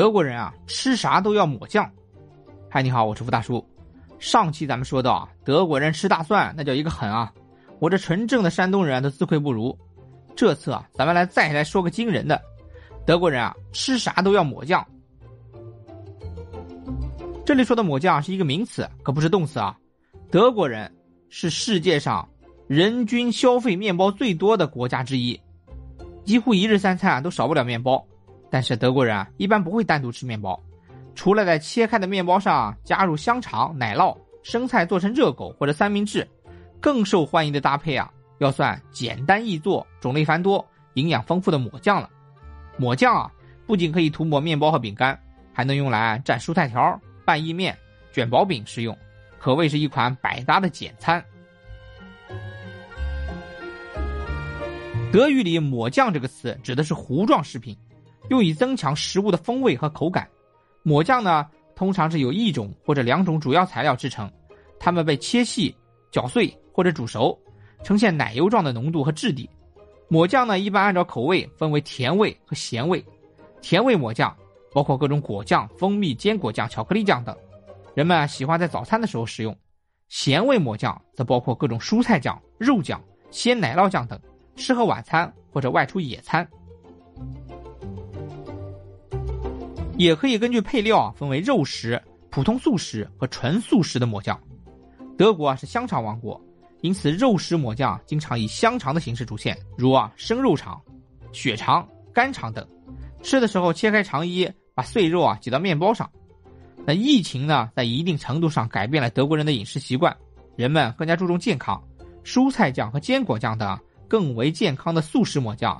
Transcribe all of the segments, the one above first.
德国人啊，吃啥都要抹酱。嗨，你好，我是福大叔。上期咱们说到啊，德国人吃大蒜那叫一个狠啊，我这纯正的山东人都自愧不如。这次啊，咱们来再来说个惊人的，德国人啊，吃啥都要抹酱。这里说的抹酱是一个名词，可不是动词啊。德国人是世界上人均消费面包最多的国家之一，几乎一日三餐啊都少不了面包。但是德国人啊，一般不会单独吃面包，除了在切开的面包上加入香肠、奶酪、生菜做成热狗或者三明治，更受欢迎的搭配啊，要算简单易做、种类繁多、营养丰富的抹酱了。抹酱啊，不仅可以涂抹面包和饼干，还能用来蘸蔬菜条、拌意面、卷薄饼食用，可谓是一款百搭的简餐。德语里“抹酱”这个词指的是糊状食品。用以增强食物的风味和口感，抹酱呢通常是由一种或者两种主要材料制成，它们被切细、搅碎或者煮熟，呈现奶油状的浓度和质地。抹酱呢一般按照口味分为甜味和咸味，甜味抹酱包括各种果酱、蜂蜜、坚果酱、巧克力酱等，人们喜欢在早餐的时候食用；咸味抹酱则包括各种蔬菜酱、肉酱、鲜奶酪酱等，适合晚餐或者外出野餐。也可以根据配料啊分为肉食、普通素食和纯素食的抹酱。德国啊是香肠王国，因此肉食抹酱经常以香肠的形式出现，如啊生肉肠、血肠、肝肠等。吃的时候切开肠衣，把碎肉啊挤到面包上。那疫情呢，在一定程度上改变了德国人的饮食习惯，人们更加注重健康，蔬菜酱和坚果酱等更为健康的素食抹酱。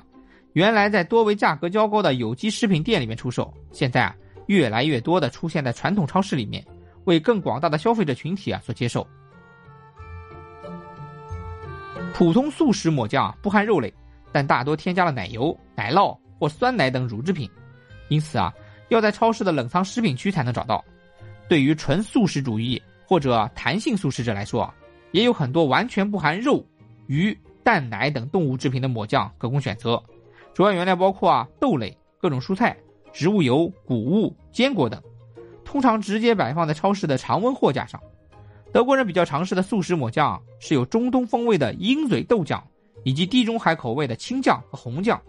原来在多为价格较高的有机食品店里面出售，现在啊越来越多的出现在传统超市里面，为更广大的消费者群体啊所接受。普通素食抹酱不含肉类，但大多添加了奶油、奶酪或酸奶等乳制品，因此啊要在超市的冷藏食品区才能找到。对于纯素食主义或者弹性素食者来说，也有很多完全不含肉、鱼、蛋奶等动物制品的抹酱可供选择。主要原料包括啊豆类、各种蔬菜、植物油、谷物、坚果等，通常直接摆放在超市的常温货架上。德国人比较常试的素食抹酱是有中东风味的鹰嘴豆酱，以及地中海口味的青酱和红酱。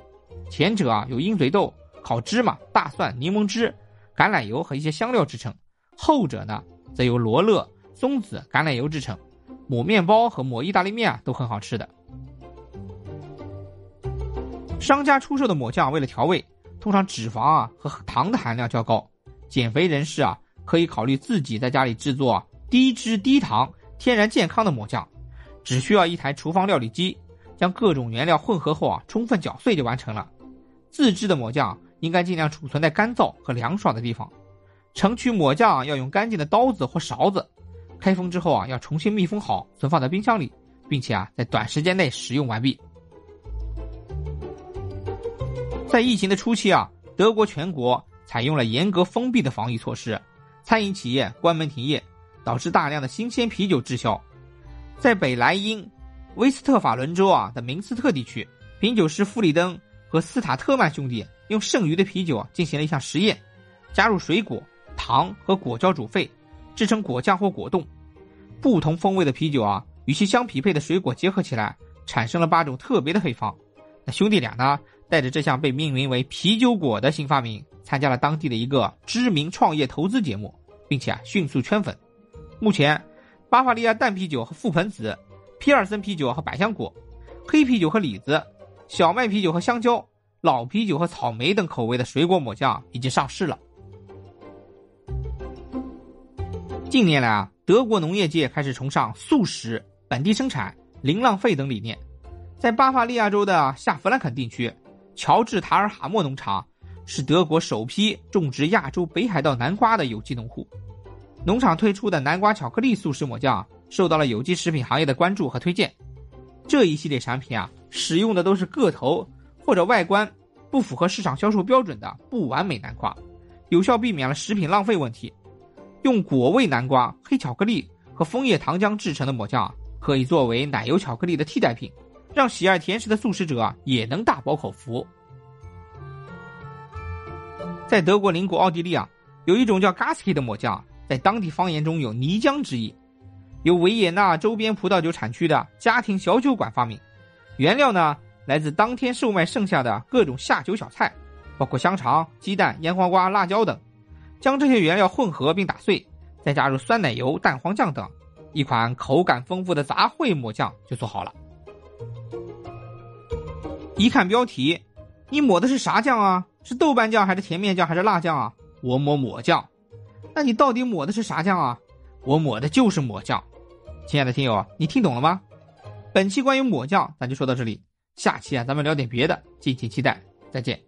前者啊有鹰嘴豆、烤芝麻、大蒜、柠檬汁、橄榄油和一些香料制成；后者呢则由罗勒、松子、橄榄油制成。抹面包和抹意大利面啊都很好吃的。商家出售的抹酱为了调味，通常脂肪啊和糖的含量较高。减肥人士啊可以考虑自己在家里制作低脂低糖、天然健康的抹酱，只需要一台厨房料理机，将各种原料混合后啊充分搅碎就完成了。自制的抹酱应该尽量储存在干燥和凉爽的地方。盛取抹酱要用干净的刀子或勺子，开封之后啊要重新密封好，存放在冰箱里，并且啊在短时间内使用完毕。在疫情的初期啊，德国全国采用了严格封闭的防疫措施，餐饮企业关门停业，导致大量的新鲜啤酒滞销。在北莱茵、威斯特法伦州啊的明斯特地区，品酒师弗里登和斯塔特曼兄弟用剩余的啤酒进行了一项实验，加入水果、糖和果胶煮沸，制成果酱或果冻。不同风味的啤酒啊，与其相匹配的水果结合起来，产生了八种特别的配方。那兄弟俩呢？带着这项被命名为“啤酒果”的新发明，参加了当地的一个知名创业投资节目，并且啊迅速圈粉。目前，巴伐利亚淡啤酒和覆盆子、皮尔森啤酒和百香果、黑啤酒和李子、小麦啤酒和香蕉、老啤酒和草莓等口味的水果抹酱已经上市了。近年来啊，德国农业界开始崇尚素食、本地生产、零浪费等理念，在巴伐利亚州的下弗兰肯地区。乔治塔尔哈默农场是德国首批种植亚洲北海道南瓜的有机农户。农场推出的南瓜巧克力素食抹酱受到了有机食品行业的关注和推荐。这一系列产品啊，使用的都是个头或者外观不符合市场销售标准的不完美南瓜，有效避免了食品浪费问题。用果味南瓜、黑巧克力和枫叶糖浆制成的抹酱，可以作为奶油巧克力的替代品。让喜爱甜食的素食者也能大饱口福。在德国邻国奥地利啊，有一种叫 Gaski 的抹酱，在当地方言中有泥浆之意，由维也纳周边葡萄酒产区的家庭小酒馆发明。原料呢，来自当天售卖剩下的各种下酒小菜，包括香肠、鸡蛋、腌黄瓜、辣椒等。将这些原料混合并打碎，再加入酸奶油、蛋黄酱等，一款口感丰富的杂烩抹酱就做好了。一看标题，你抹的是啥酱啊？是豆瓣酱还是甜面酱还是辣酱啊？我抹抹酱。那你到底抹的是啥酱啊？我抹的就是抹酱。亲爱的听友，你听懂了吗？本期关于抹酱咱就说到这里，下期啊咱们聊点别的，敬请期待，再见。